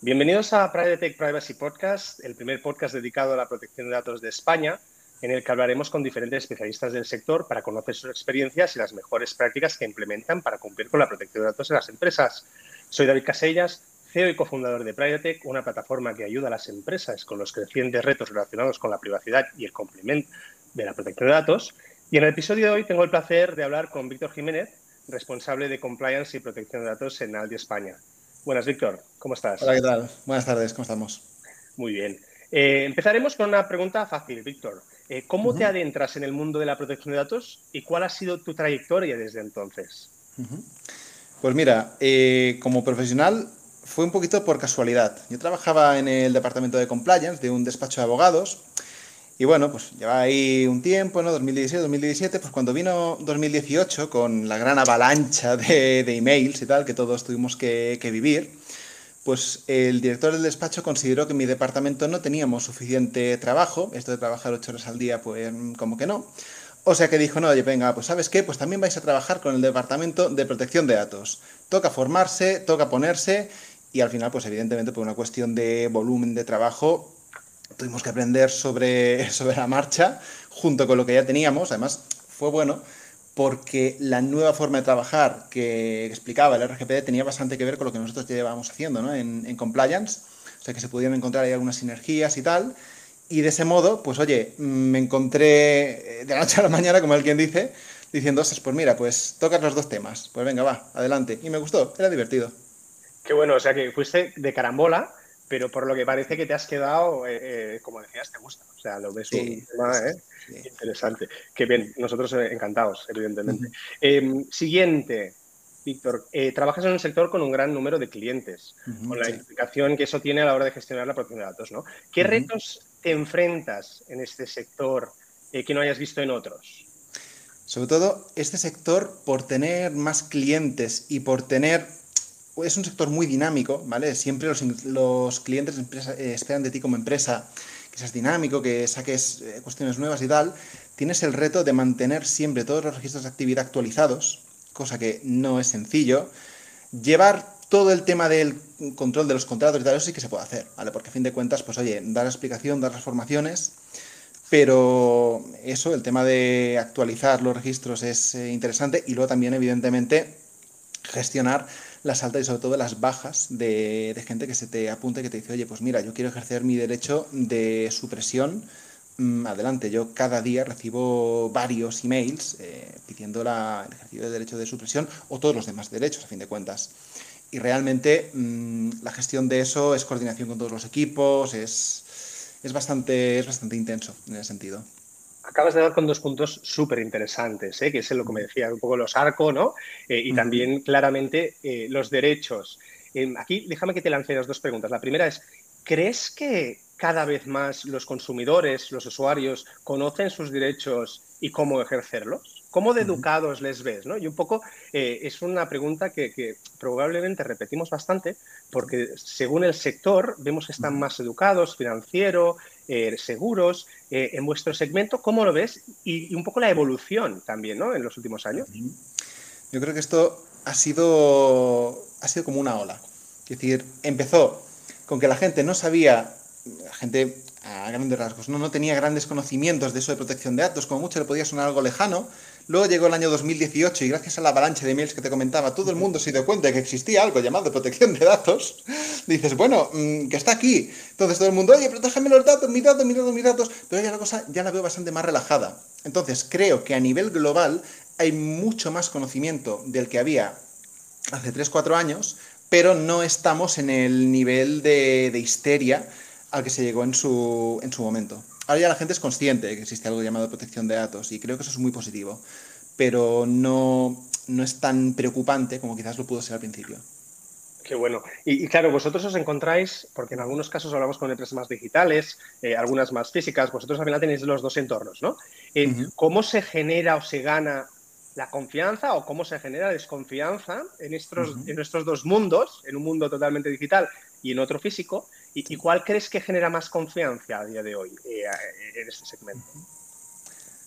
Bienvenidos a Private Privacy Podcast, el primer podcast dedicado a la protección de datos de España, en el que hablaremos con diferentes especialistas del sector para conocer sus experiencias y las mejores prácticas que implementan para cumplir con la protección de datos en las empresas. Soy David Casellas, CEO y cofundador de Privatec, una plataforma que ayuda a las empresas con los crecientes retos relacionados con la privacidad y el complemento de la protección de datos. Y en el episodio de hoy tengo el placer de hablar con Víctor Jiménez, responsable de Compliance y Protección de Datos en Aldi España. Buenas, Víctor. ¿Cómo estás? Hola, ¿qué tal? Buenas tardes, ¿cómo estamos? Muy bien. Eh, empezaremos con una pregunta fácil, Víctor. Eh, ¿Cómo te adentras en el mundo de la protección de datos y cuál ha sido tu trayectoria desde entonces? Pues mira, eh, como profesional fue un poquito por casualidad. Yo trabajaba en el departamento de compliance de un despacho de abogados y bueno, pues llevaba ahí un tiempo, ¿no? 2016, 2017, pues cuando vino 2018 con la gran avalancha de, emails y tal que todos tuvimos que, vivir, pues el director del despacho consideró que en mi departamento no teníamos suficiente trabajo, esto de trabajar ocho horas al día, pues como que no. O sea que dijo, no, oye, venga, pues sabes qué, pues también vais a trabajar con el departamento de protección de datos. Toca formarse, toca ponerse y al final, pues evidentemente por una cuestión de volumen de trabajo, tuvimos que aprender sobre, sobre la marcha junto con lo que ya teníamos. Además, fue bueno porque la nueva forma de trabajar que explicaba el RGPD tenía bastante que ver con lo que nosotros llevábamos haciendo ¿no? en, en, compliance. O sea, que se pudieron encontrar ahí algunas sinergias y tal. Y de ese modo, pues oye, me encontré de la noche a la mañana, como alguien dice, diciendo, pues mira, pues tocas los dos temas. Pues venga, va, adelante. Y me gustó, era divertido. Qué bueno, o sea que fuiste de carambola pero por lo que parece que te has quedado, eh, eh, como decías, te gusta. O sea, lo ves un tema ¿eh? interesante. Qué bien, nosotros encantados, evidentemente. Em, siguiente, Víctor, trabajas en un sector con un gran número de clientes, con la implicación que eso tiene a la hora de gestionar la protección de datos, ¿no? ¿Qué retos te enfrentas en este sector que no hayas visto en otros? Sobre todo, este sector, por tener más clientes y por tener es un sector muy dinámico, ¿vale? Siempre los, clientes eh, esperan de ti como empresa que seas dinámico, que saques eh, cuestiones nuevas y tal. Tienes el reto de mantener siempre todos los registros de actividad actualizados, cosa que no es sencillo. Llevar todo el tema del control de los contratos y tal, eso sí que se puede hacer, ¿vale? Porque a fin de cuentas, pues oye, dar la explicación, dar las formaciones, pero eso, el tema de actualizar los registros es eh, interesante y luego también, evidentemente, gestionar las altas y sobre todo las bajas de, gente que se te apunta y que te dice, oye, pues mira, yo quiero ejercer mi derecho de supresión. Mm, adelante, yo cada día recibo varios emails eh, pidiendo la, el ejercicio de derecho de supresión o todos los demás derechos, a fin de cuentas. Y realmente mm, la gestión de eso es coordinación con todos los equipos, es, es, bastante, es bastante intenso en ese sentido acabas de dar con dos puntos súper interesantes, ¿eh? que es lo que me decía un poco los arcos, ¿no? Eh, y también claramente eh, los derechos. aquí déjame que te lance las dos preguntas. La primera es, ¿crees que cada vez más los consumidores, los usuarios, conocen sus derechos y cómo ejercerlos? ¿Cómo de educados les ves? ¿no? Y un poco es una pregunta que, probablemente repetimos bastante porque según el sector vemos que están más educados, financiero, eh, seguros, eh, en vuestro segmento, ¿cómo lo ves? Y, un poco la evolución también, ¿no? En los últimos años. Yo creo que esto ha sido, ha sido como una ola. Es decir, empezó con que la gente no sabía, la gente a grandes rasgos, ¿no? no tenía grandes conocimientos de eso de protección de datos, como mucho le podía sonar algo lejano, Luego llegó el año 2018 y gracias a la avalancha de emails que te comentaba, todo el mundo se dio cuenta de que existía algo llamado protección de datos. Dices, bueno, mm, que está aquí. Entonces todo el mundo, oye, protégeme los datos, mis datos, mis datos, mis datos. Pero ya la cosa ya la veo bastante más relajada. Entonces creo que a nivel global hay mucho más conocimiento del que había hace 3-4 años, pero no estamos en el nivel de, de histeria al que se llegó en su, en su momento. Ahora ya la gente es consciente de que existe algo llamado protección de datos y creo que eso es muy positivo, pero no, no es tan preocupante como quizás lo pudo ser al principio. Qué bueno. Y, claro, vosotros os encontráis, porque en algunos casos hablamos con empresas más digitales, eh, algunas más físicas, vosotros al final tenéis los dos entornos, ¿no? Eh, ¿Cómo se genera o se gana la confianza o cómo se genera desconfianza en estos, en nuestros dos mundos, en un mundo totalmente digital y en otro físico? ¿Y, cuál crees que genera más confianza a día de hoy eh, en este segmento?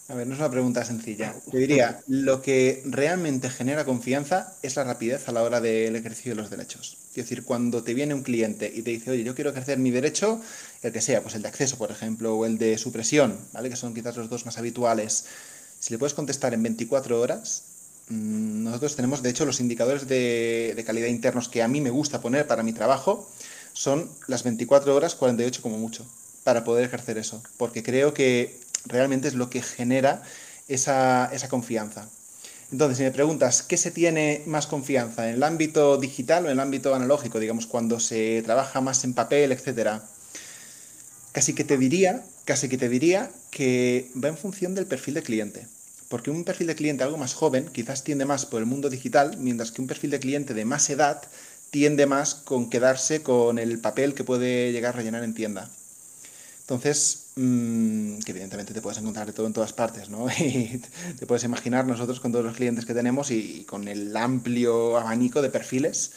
A ver, no es una pregunta sencilla. Te diría, lo que realmente genera confianza es la rapidez a la hora del ejercicio de los derechos. Es decir, cuando te viene un cliente y te dice, oye, yo quiero ejercer mi derecho, el que sea, pues el de acceso, por ejemplo, o el de supresión, ¿vale? Que son quizás los dos más habituales. Si le puedes contestar en 24 horas, mm, nosotros tenemos, de hecho, los indicadores de calidad internos que a mí me gusta poner para mi trabajo son las 24 horas, 48 como mucho, para poder ejercer eso. Porque creo que realmente es lo que genera esa, confianza. Entonces, si me preguntas, ¿qué se tiene más confianza? ¿En el ámbito digital o en el ámbito analógico? Digamos, cuando se trabaja más en papel, etcétera. Casi que te diría, casi que te diría que va en función del perfil de cliente. Porque un perfil de cliente algo más joven quizás tiende más por el mundo digital, mientras que un perfil de cliente de más edad tiende más con quedarse con el papel que puede llegar a rellenar en tienda. Entonces, mm, que evidentemente te puedes encontrar de todo en todas partes, ¿no? Y te puedes imaginar nosotros con todos los clientes que tenemos y, con el amplio abanico de perfiles.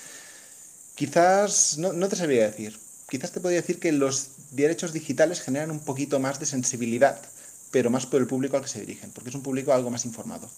Quizás, no, no te sabría decir, quizás te podría decir que los derechos digitales generan un poquito más de sensibilidad, pero más por el público al que se dirigen, porque es un público algo más informado.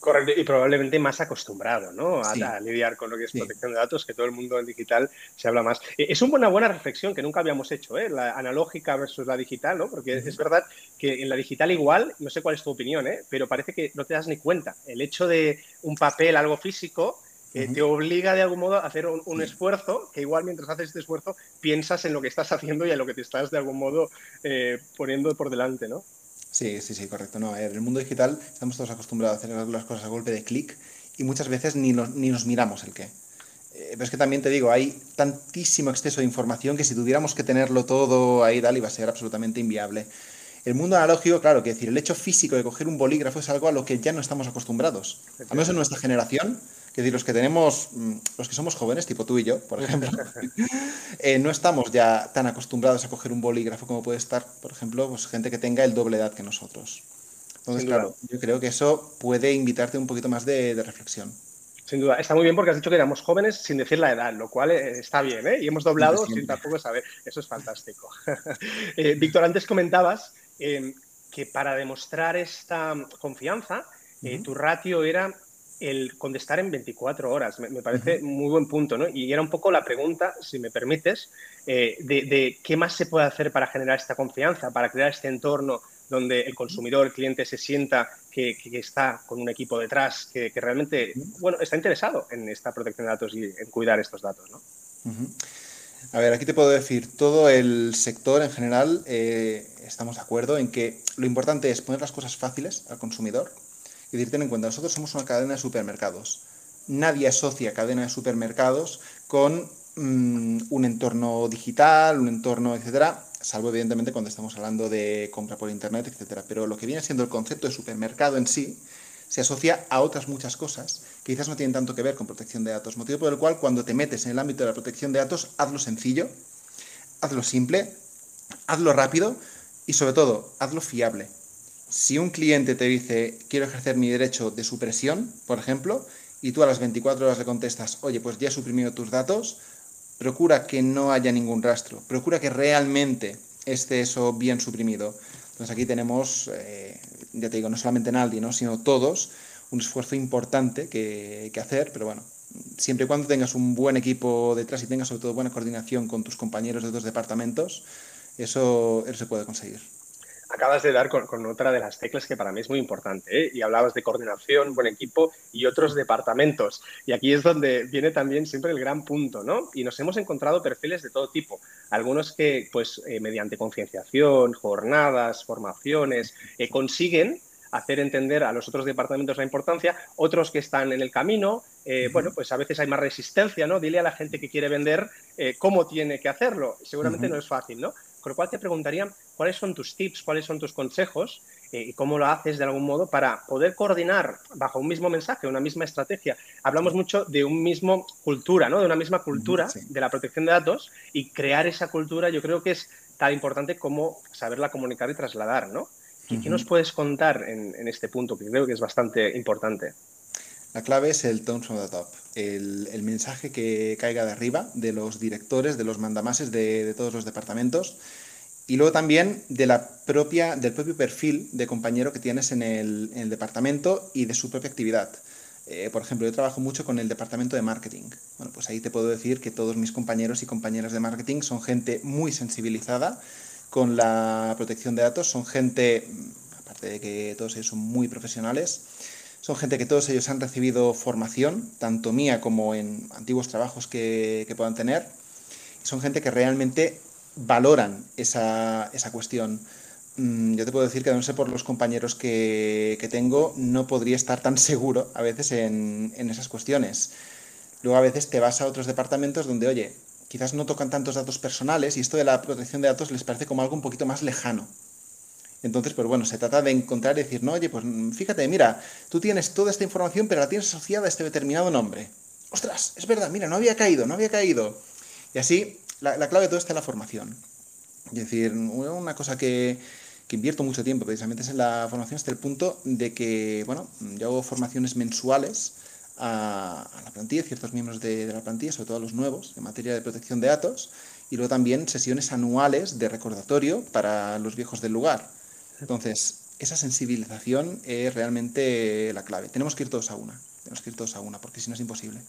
Correcto, y probablemente más acostumbrado ¿no? a, lidiar con lo que es protección de datos, que todo el mundo en digital se habla más. Eh, es una buena reflexión que nunca habíamos hecho, ¿eh? la analógica versus la digital, ¿no? porque es verdad que en la digital igual, no sé cuál es tu opinión, ¿eh? pero parece que no te das ni cuenta. El hecho de un papel, algo físico, eh, te obliga de algún modo a hacer un, esfuerzo, que igual mientras haces este esfuerzo piensas en lo que estás haciendo y en lo que te estás de algún modo poniendo por delante, ¿no? Sí, sí, sí, correcto. No, en el mundo digital estamos todos acostumbrados a hacer las cosas a golpe de clic y muchas veces ni nos, ni nos miramos el qué. Eh, pero es que también te digo, hay tantísimo exceso de información que si tuviéramos que tenerlo todo ahí, tal, iba a ser absolutamente inviable. El mundo analógico, claro, que decir, el hecho físico de coger un bolígrafo es algo a lo que ya no estamos acostumbrados. Al menos en nuestra generación, que decir, los que tenemos, mm, los que somos jóvenes, tipo tú y yo, por ejemplo, eh, no estamos ya tan acostumbrados a coger un bolígrafo como puede estar, por ejemplo, pues, gente que tenga el doble edad que nosotros. Entonces, claro, yo creo que eso puede invitarte un poquito más de, reflexión. Sin duda, está muy bien porque has dicho que éramos jóvenes sin decir la edad, lo cual eh, está bien, ¿eh? Y hemos doblado sin tampoco saber. Eso es fantástico. Eh, Víctor, antes comentabas que para demostrar esta confianza, tu ratio era el contestar en 24 horas. Me, parece muy buen punto, ¿no? Y era un poco la pregunta, si me permites, eh, de, qué más se puede hacer para generar esta confianza, para crear este entorno donde el consumidor, el cliente se sienta que, está con un equipo detrás, que, realmente, bueno, está interesado en esta protección de datos y en cuidar estos datos, ¿no? A ver, aquí te puedo decir, todo el sector en general eh, estamos de acuerdo en que lo importante es poner las cosas fáciles al consumidor, y decir, ten en cuenta, nosotros somos una cadena de supermercados. Nadie asocia cadena de supermercados con mm, un entorno digital, un entorno, etcétera, salvo evidentemente cuando estamos hablando de compra por internet, etcétera. Pero lo que viene siendo el concepto de supermercado en sí se asocia a otras muchas cosas que quizás no tienen tanto que ver con protección de datos. Motivo por el cual cuando te metes en el ámbito de la protección de datos, hazlo sencillo, hazlo simple, hazlo rápido y sobre todo, hazlo fiable si un cliente te dice, quiero ejercer mi derecho de supresión, por ejemplo, y tú a las 24 horas le contestas, oye, pues ya he suprimido tus datos, procura que no haya ningún rastro, procura que realmente esté eso bien suprimido. Entonces aquí tenemos, eh, ya te digo, no solamente Naldi, ¿no? sino todos, un esfuerzo importante que, hacer, pero bueno, siempre y cuando tengas un buen equipo detrás y tengas sobre todo buena coordinación con tus compañeros de otros departamentos, eso, eso se puede conseguir acabas de dar con, otra de las teclas que para mí es muy importante. ¿eh? Y hablabas de coordinación, buen equipo y otros departamentos. Y aquí es donde viene también siempre el gran punto, ¿no? Y nos hemos encontrado perfiles de todo tipo. Algunos que, pues, eh, mediante concienciación, jornadas, formaciones, eh, consiguen hacer entender a los otros departamentos la importancia, otros que están en el camino, bueno, pues a veces hay más resistencia, ¿no? Dile a la gente que quiere vender cómo tiene que hacerlo. Seguramente no es fácil, ¿no? Con lo cual te preguntaría cuáles son tus tips, cuáles son tus consejos eh, y cómo lo haces de algún modo para poder coordinar bajo un mismo mensaje, una misma estrategia. Hablamos mucho de un mismo cultura, ¿no? De una misma cultura de la protección de datos y crear esa cultura yo creo que es tan importante como saberla comunicar y trasladar, ¿no? ¿Qué, nos puedes contar en, este punto que creo que es bastante importante? La clave es el tone from the top, el, mensaje que caiga de arriba de los directores, de los mandamases de, de todos los departamentos Y luego también de la propia, del propio perfil de compañero que tienes en el, en el departamento y de su propia actividad. Eh, por ejemplo, yo trabajo mucho con el departamento de marketing. Bueno, pues ahí te puedo decir que todos mis compañeros y compañeras de marketing son gente muy sensibilizada con la protección de datos, son gente, aparte de que todos ellos son muy profesionales, son gente que todos ellos han recibido formación, tanto mía como en antiguos trabajos que, que puedan tener. Son gente que realmente valoran esa, esa cuestión. Mm, yo te puedo decir que, no sé por los compañeros que, que tengo, no podría estar tan seguro a veces en, en, esas cuestiones. Luego a veces te vas a otros departamentos donde, oye, quizás no tocan tantos datos personales y esto de la protección de datos les parece como algo un poquito más lejano. Entonces, pues bueno, se trata de encontrar y decir, no, oye, pues fíjate, mira, tú tienes toda esta información, pero la tienes asociada a este determinado nombre. Ostras, es verdad, mira, no había caído, no había caído. Y así, la, la clave de todo está en la formación. Es decir, una cosa que, que invierto mucho tiempo precisamente es en la formación hasta el punto de que, bueno, yo hago formaciones mensuales a, a la plantilla, ciertos miembros de, la plantilla, sobre todo a los nuevos, en materia de protección de datos, y luego también sesiones anuales de recordatorio para los viejos del lugar. Entonces, esa sensibilización es realmente la clave. Tenemos que ir todos a una, tenemos que ir todos a una, porque si no es imposible.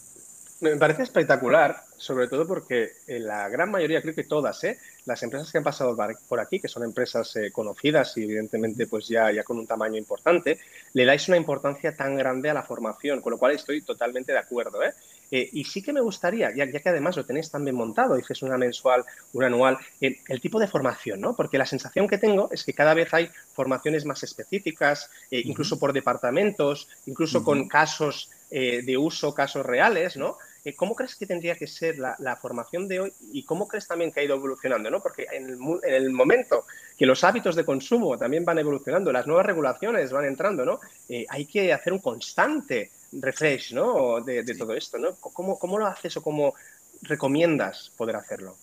Me parece espectacular, sobre todo porque en la gran mayoría, creo que todas, ¿eh? las empresas que han pasado por aquí, que son empresas eh, conocidas y evidentemente pues ya, ya con un tamaño importante, le dais una importancia tan grande a la formación, con lo cual estoy totalmente de acuerdo. ¿eh? Eh, y sí que me gustaría, ya, ya, que además lo tenéis tan bien montado, dices una mensual, una anual, eh, el tipo de formación, ¿no? Porque la sensación que tengo es que cada vez hay formaciones más específicas, eh, incluso uh -huh. por departamentos, incluso uh -huh. con casos de uso, casos reales, ¿no? ¿Cómo crees que tendría que ser la, la, formación de hoy y cómo crees también que ha ido evolucionando? ¿no? Porque en el, en el, momento que los hábitos de consumo también van evolucionando, las nuevas regulaciones van entrando, ¿no? Eh, hay que hacer un constante refresh ¿no? de, de sí. todo esto. ¿no? ¿Cómo, ¿Cómo, lo haces o cómo recomiendas poder hacerlo?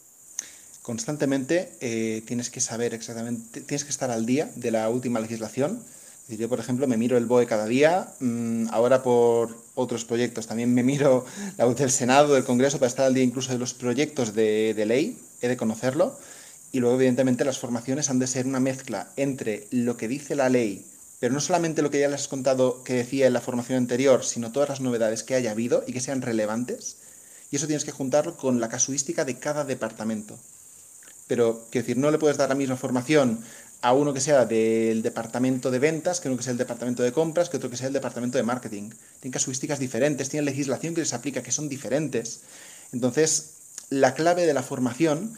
Constantemente eh, tienes que saber exactamente, tienes que estar al día de la última legislación yo, por ejemplo, me miro el BOE cada día, mm, ahora por otros proyectos también me miro la web del Senado, del Congreso, para estar al día incluso de los proyectos de, de ley, he de conocerlo. Y luego, evidentemente, las formaciones han de ser una mezcla entre lo que dice la ley, pero no solamente lo que ya les has contado que decía en la formación anterior, sino todas las novedades que haya habido y que sean relevantes. Y eso tienes que juntarlo con la casuística de cada departamento. Pero, quiero decir, no le puedes dar la misma formación a uno que sea del departamento de ventas, que uno que sea el departamento de compras, que otro que sea el departamento de marketing. Tienen casuísticas diferentes, tienen legislación que les aplica que son diferentes. Entonces, la clave de la formación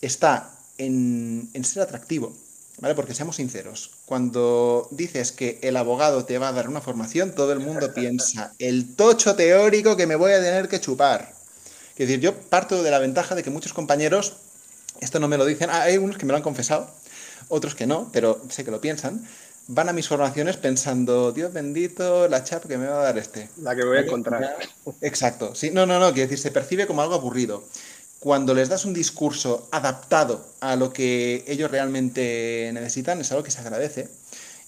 está en, en ser atractivo, ¿vale? Porque seamos sinceros, cuando dices que el abogado te va a dar una formación, todo el mundo piensa, el tocho teórico que me voy a tener que chupar. Es decir, yo parto de la ventaja de que muchos compañeros, esto no me lo dicen, ah, hay unos que me lo han confesado, otros que no, pero sé que lo piensan, van a mis formaciones pensando, Dios bendito, la chap que me va a dar este. La que voy a encontrar. Exacto. Sí, no, no, no, quiere decir, se percibe como algo aburrido. Cuando les das un discurso adaptado a lo que ellos realmente necesitan, es algo que se agradece.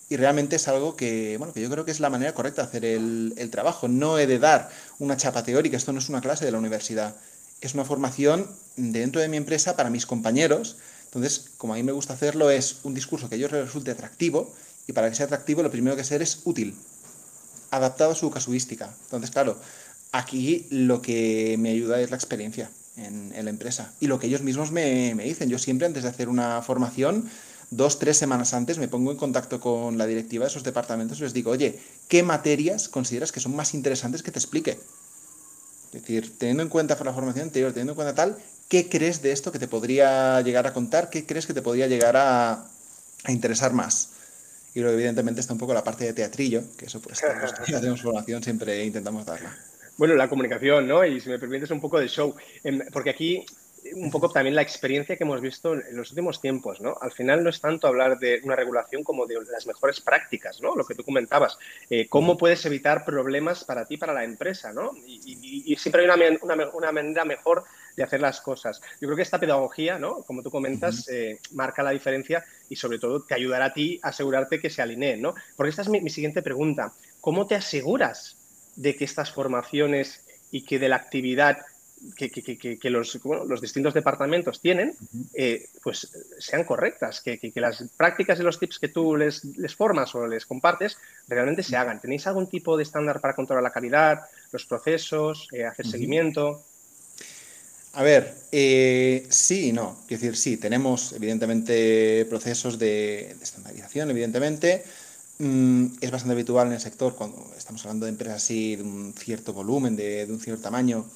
Y realmente es algo que, bueno, que yo creo que es la manera correcta de hacer el, el trabajo. No he de dar una chapa teórica, esto no es una clase de la universidad. Es una formación dentro de mi empresa para mis compañeros, entonces, como a mí me gusta hacerlo, es un discurso que a ellos les resulte atractivo y para que sea atractivo lo primero que ser es útil, adaptado a su casuística. Entonces, claro, aquí lo que me ayuda es la experiencia en, la empresa y lo que ellos mismos me, me, dicen. Yo siempre antes de hacer una formación, dos, tres semanas antes, me pongo en contacto con la directiva de esos departamentos y les digo, oye, ¿qué materias consideras que son más interesantes que te explique? Es decir, teniendo en cuenta la formación anterior, teniendo en cuenta tal, ¿qué crees de esto que te podría llegar a contar? ¿Qué crees que te podría llegar a, a interesar más? Y luego, evidentemente, está un poco la parte de teatrillo, que eso, pues, que hacemos formación, siempre intentamos darla. Bueno, la comunicación, ¿no? Y si me permites un poco de show, porque aquí un poco también la experiencia que hemos visto en los últimos tiempos, ¿no? Al final no es tanto hablar de una regulación como de las mejores prácticas, ¿no? Lo que tú comentabas, eh, cómo puedes evitar problemas para ti, para la empresa, ¿no? Y, y, y siempre hay una, una, una, manera mejor de hacer las cosas. Yo creo que esta pedagogía, ¿no? Como tú comentas, eh, marca la diferencia y sobre todo te ayudará a ti a asegurarte que se alineen, ¿no? Porque esta es mi, mi siguiente pregunta. ¿Cómo te aseguras de que estas formaciones y que de la actividad que, los, los, distintos departamentos tienen, eh, pues sean correctas, que, las prácticas y los tips que tú les, les, formas o les compartes realmente se hagan. ¿Tenéis algún tipo de estándar para controlar la calidad, los procesos, eh, hacer seguimiento? A ver, eh, sí y no. Quiero decir, sí, tenemos evidentemente procesos de, estandarización, evidentemente. Mm, es bastante habitual en el sector cuando estamos hablando de empresas así de un cierto volumen, de, un cierto tamaño,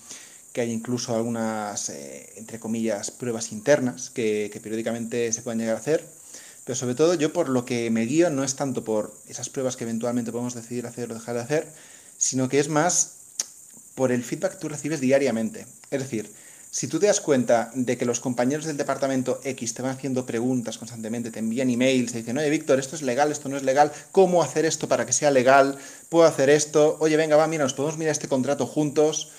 que hay incluso algunas, eh, entre comillas, pruebas internas que, periódicamente se pueden llegar a hacer. Pero sobre todo yo por lo que me guío no es tanto por esas pruebas que eventualmente podemos decidir hacer o dejar de hacer, sino que es más por el feedback que tú recibes diariamente. Es decir, si tú te das cuenta de que los compañeros del departamento X te van haciendo preguntas constantemente, te envían emails, te dicen, oye, Víctor, esto es legal, esto no es legal, ¿cómo hacer esto para que sea legal? ¿Puedo hacer esto? Oye, venga, va, mira, nos podemos mirar este contrato juntos.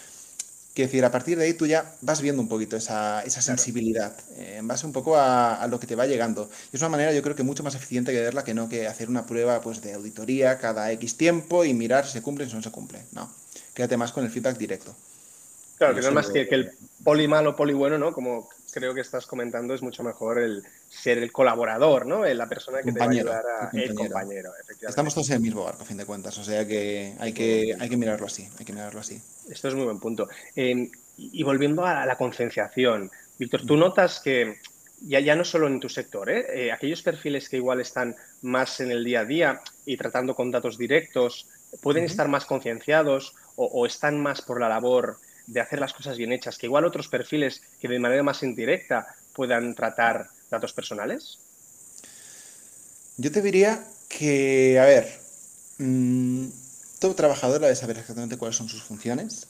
Quiero decir, a partir de ahí tú ya vas viendo un poquito esa, sensibilidad, eh, en base un poco a, lo que te va llegando. Y es una manera, yo creo que mucho más eficiente que verla que no que hacer una prueba pues, de auditoría cada X tiempo y mirar si se cumple o si no se cumple. No, quédate más con el feedback directo. Claro, que no es más que, el poli malo, poli bueno, ¿no? Como creo que estás comentando, es mucho mejor el ser el colaborador, ¿no? La persona que te va a ayudar a el compañero, Estamos todos en el mismo barco, a fin de cuentas, o sea que hay que, hay que mirarlo así, hay que mirarlo así. Esto es muy buen punto. Em, y volviendo a la concienciación, Víctor, tú notas que ya, ya no solo en tu sector, ¿eh? ¿eh? aquellos perfiles que igual están más en el día a día y tratando con datos directos, pueden estar más concienciados o, o, están más por la labor de hacer las cosas bien hechas, que igual otros perfiles que de manera más indirecta puedan tratar datos personales? Yo te diría que, a ver, mm, todo trabajador debe saber exactamente cuáles son sus funciones,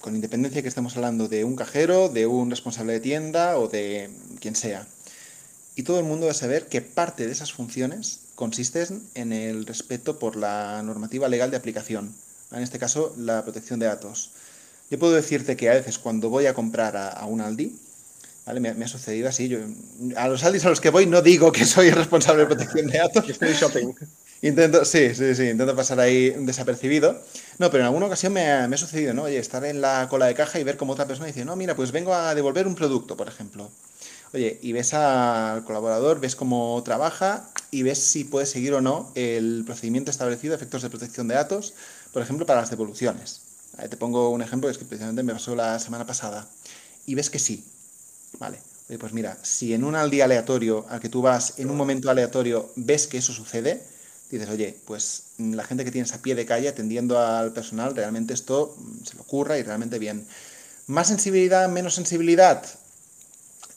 con independencia que estemos hablando de un cajero, de un responsable de tienda o de quien sea. Y todo el mundo debe saber que parte de esas funciones consisten en el respeto por la normativa legal de aplicación, en este caso la protección de datos. Yo puedo decirte que a veces cuando voy a comprar a, un Aldi, ¿vale? Me, ha sucedido así. Yo, a los Aldis a los que voy no digo que soy responsable de protección de datos. Estoy shopping. Intento, sí, sí, sí, intento pasar ahí desapercibido. No, pero en alguna ocasión me ha, me ha, sucedido, ¿no? Oye, estar en la cola de caja y ver como otra persona dice, no, mira, pues vengo a devolver un producto, por ejemplo. Oye, y ves al colaborador, ves cómo trabaja y ves si puede seguir o no el procedimiento establecido de efectos de protección de datos, por ejemplo, para las devoluciones. Te pongo un ejemplo que es que precisamente me pasó la semana pasada. Y ves que sí. Vale. pues mira, si en un día aleatorio al que tú vas, en un momento aleatorio, ves que eso sucede, dices, oye, pues mm, la gente que tienes a pie de calle atendiendo al personal, realmente esto mm, se lo ocurra y realmente bien. ¿Más sensibilidad, menos sensibilidad?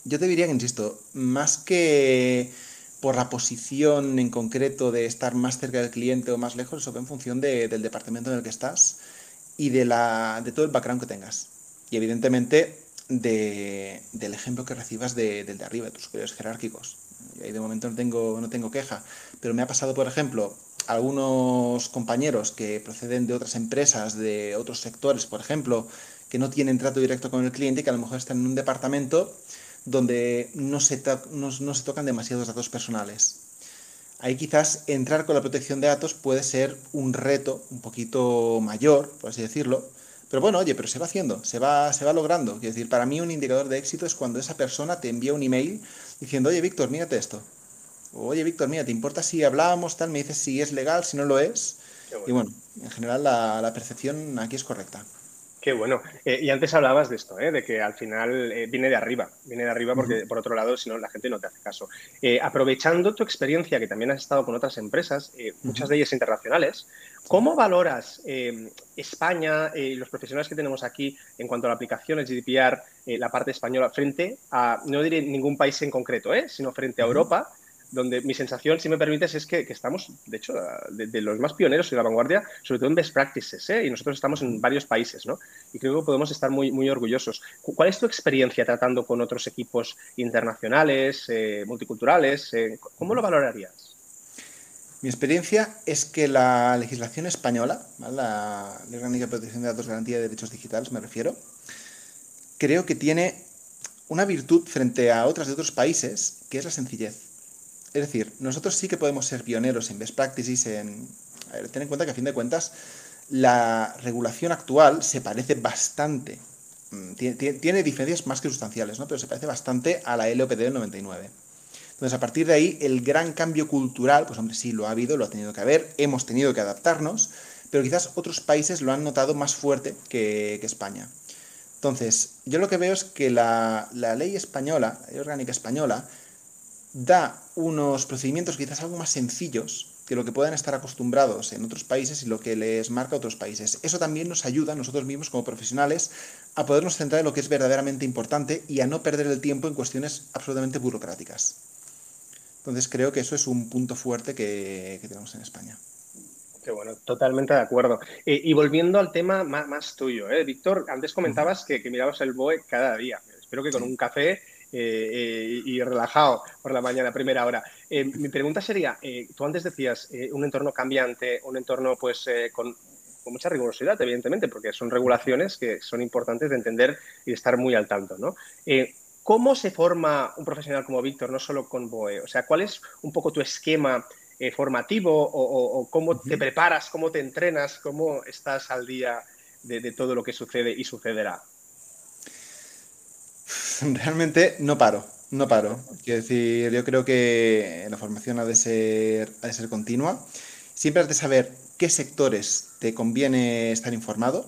Yo te diría que, insisto, más que por la posición en concreto de estar más cerca del cliente o más lejos, eso va en función del departamento en el que estás y de, la, de todo el background que tengas. Y evidentemente de, del ejemplo que recibas de, del de arriba, de tus superiores jerárquicos. Y ahí de momento no tengo, no tengo queja. Pero me ha pasado, por ejemplo, algunos compañeros que proceden de otras empresas, de otros sectores, por ejemplo, que no tienen trato directo con el cliente y que a lo mejor están en un departamento donde no se, no, no se tocan demasiados datos personales ahí quizás entrar con la protección de datos puede ser un reto un poquito mayor, por así decirlo. Pero bueno, oye, pero se va haciendo, se va, se va logrando. Quiero decir, para mí un indicador de éxito es cuando esa persona te envía un email diciendo, oye, Víctor, mírate esto. oye, Víctor, mira, ¿te importa si hablábamos tal? Me dices si es legal, si no lo es. Y bueno, en general la percepción aquí es correcta. Qué bueno. Eh, y antes hablabas de esto, ¿eh? de que al final eh, viene de arriba, viene de arriba porque por otro lado, si no, la gente no te hace caso. aprovechando tu experiencia, que también has estado con otras empresas, muchas de ellas internacionales, ¿cómo valoras España y los profesionales que tenemos aquí en cuanto a la aplicación, el GDPR, la parte española, frente a, no diré ningún país en concreto, sino frente a Europa? Donde mi sensación, si me permites, es que, estamos, de hecho, de, los más pioneros y la vanguardia, sobre todo en best practices, ¿eh? y nosotros estamos en varios países, ¿no? Y creo que podemos estar muy, muy orgullosos. ¿Cuál es tu experiencia tratando con otros equipos internacionales, eh, multiculturales? Eh, ¿Cómo lo valorarías? Mi experiencia es que la legislación española, la Ley Orgánica de Protección de Datos, Garantía de Derechos Digitales, me refiero, creo que tiene una virtud frente a otras de otros países, que es la sencillez. Es decir, nosotros sí que podemos ser pioneros en best practices, en... A ver, ten en cuenta que a fin de cuentas la regulación actual se parece bastante mm, tiene, diferencias más que sustanciales, ¿no? pero se parece bastante a la LOPD del 99. Entonces, a partir de ahí, el gran cambio cultural, pues hombre, sí, lo ha habido, lo ha tenido que haber, hemos tenido que adaptarnos, pero quizás otros países lo han notado más fuerte que, España. Entonces, yo lo que veo es que la, la ley española, la ley orgánica española, da unos procedimientos quizás algo más sencillos que lo que puedan estar acostumbrados en otros países y lo que les marca a otros países. Eso también nos ayuda a nosotros mismos como profesionales a podernos centrar en lo que es verdaderamente importante y a no perder el tiempo en cuestiones absolutamente burocráticas. Entonces creo que eso es un punto fuerte que, tenemos en España. Qué bueno, totalmente de acuerdo. Eh, y volviendo al tema más, tuyo, ¿eh? Víctor, antes comentabas que, que mirabas el BOE cada día. Espero que con un café eh, y relajado por la mañana, primera hora. Eh, mi pregunta sería, eh, tú antes decías un entorno cambiante, un entorno pues con, mucha rigurosidad, evidentemente, porque son regulaciones que son importantes de entender y de estar muy al tanto, ¿no? ¿Cómo se forma un profesional como Víctor, no solo con BOE? O sea, ¿cuál es un poco tu esquema formativo o, cómo te preparas, cómo te entrenas, cómo estás al día de todo lo que sucede y sucederá? realmente no paro, no paro. Quiero decir, yo creo que la formación ha de ser, ha de ser continua. Siempre has de saber qué sectores te conviene estar informado,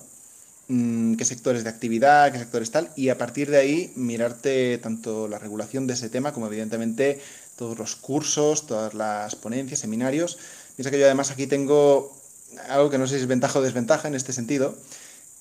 mm, qué sectores de actividad, qué sectores tal, y a partir de ahí mirarte tanto la regulación de ese tema como evidentemente todos los cursos, todas las ponencias, seminarios. Piensa que yo además aquí tengo algo que no sé si es ventaja o desventaja en este sentido,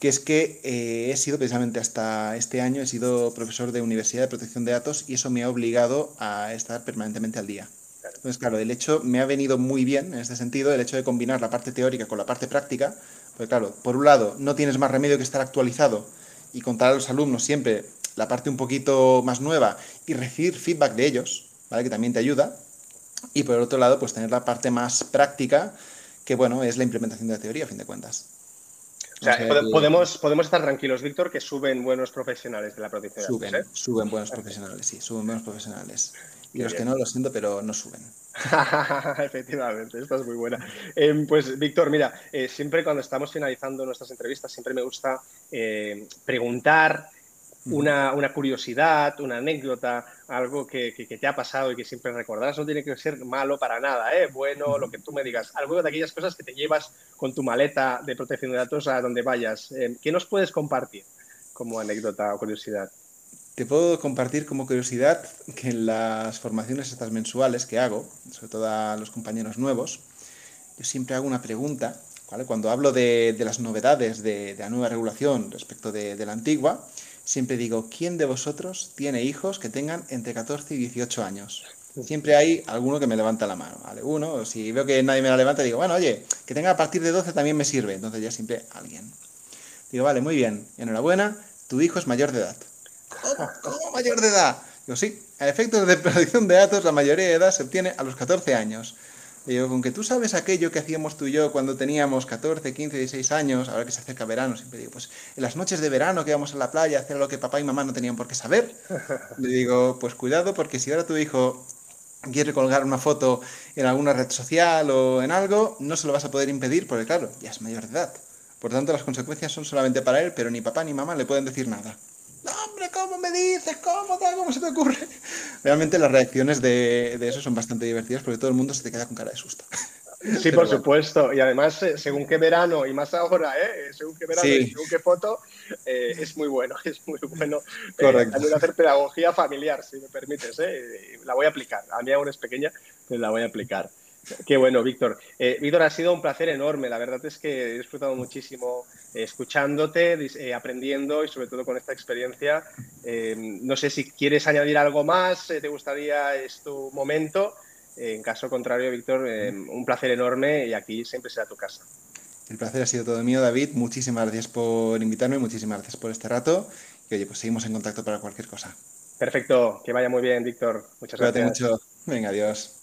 que es que eh, he sido precisamente hasta este año, he sido profesor de Universidad de Protección de Datos y eso me ha obligado a estar permanentemente al día. Entonces, claro, el hecho me ha venido muy bien en este sentido, el hecho de combinar la parte teórica con la parte práctica, porque claro, por un lado, no tienes más remedio que estar actualizado y contar a los alumnos siempre la parte un poquito más nueva y recibir feedback de ellos, ¿vale? Que también te ayuda. Y por el otro lado, pues tener la parte más práctica, que bueno, es la implementación de la teoría, a fin de cuentas. O sea, podemos, podemos estar tranquilos, Víctor, que suben buenos profesionales de la protección suben, ¿eh? Suben buenos profesionales, sí, suben buenos profesionales. Y los que no, lo siento, pero no suben. Efectivamente, esta es muy buena. Em, pues, Víctor, mira, eh, siempre cuando estamos finalizando nuestras entrevistas, siempre me gusta eh, preguntar una, una, curiosidad, una anécdota, algo que, que, te ha pasado y que siempre recordarás. No tiene que ser malo para nada, ¿eh? bueno, lo que tú me digas. Algo de aquellas cosas que te llevas con tu maleta de protección de datos a donde vayas. Eh, ¿Qué nos puedes compartir como anécdota o curiosidad? Te puedo compartir como curiosidad que en las formaciones estas mensuales que hago, sobre todo a los compañeros nuevos, yo siempre hago una pregunta, ¿vale? Cuando hablo de, de las novedades de, de, la nueva regulación respecto de, de la antigua, siempre digo, ¿quién de vosotros tiene hijos que tengan entre 14 y 18 años? Siempre hay alguno que me levanta la mano, ¿vale? Uno, si veo que nadie me la levanta, digo, bueno, oye, que tenga a partir de 12 también me sirve. Entonces ya siempre alguien. Digo, vale, muy bien, enhorabuena, tu hijo es mayor de edad. ¿Cómo, ¿Cómo mayor de edad? Digo, sí, a efectos de protección de datos, la mayoría de edad se obtiene a los 14 años. Digo, con que tú sabes aquello que hacíamos tú y yo cuando teníamos 14, 15, 16 años, ahora que se acerca verano, siempre digo, pues en las noches de verano que íbamos a la playa a hacer lo que papá y mamá no tenían por qué saber. Le digo, pues cuidado porque si ahora tu hijo quiere colgar una foto en alguna red social o en algo, no se lo vas a poder impedir porque claro, ya es mayor de edad. Por tanto, las consecuencias son solamente para él, pero ni papá ni mamá le pueden decir nada. No, hombre, ¿cómo me dices? ¿Cómo tal? ¿Cómo se te ocurre? Realmente las reacciones de, eso son bastante divertidas porque todo el mundo se te queda con cara de susto. Sí, por supuesto. Y además, eh, según qué verano, y más ahora, ¿eh? según qué verano y según qué foto, eh, es muy bueno, es muy bueno. Eh, Correcto. también hacer pedagogía familiar, si me permites. La voy a aplicar. A mí aún es pequeña, pero la voy a aplicar. Qué bueno, Víctor. Eh, Víctor, ha sido un placer enorme. La verdad es que he disfrutado muchísimo eh, escuchándote, eh, aprendiendo y sobre todo con esta experiencia. no sé si quieres añadir algo más, te gustaría, es tu momento. en caso contrario, Víctor, un placer enorme y aquí siempre será tu casa. El placer ha sido todo mío, David. Muchísimas gracias por invitarme, muchísimas gracias por este rato. Y oye, pues seguimos en contacto para cualquier cosa. Perfecto, que vaya muy bien, Víctor. Muchas Cuídate gracias. mucho. Venga, adiós.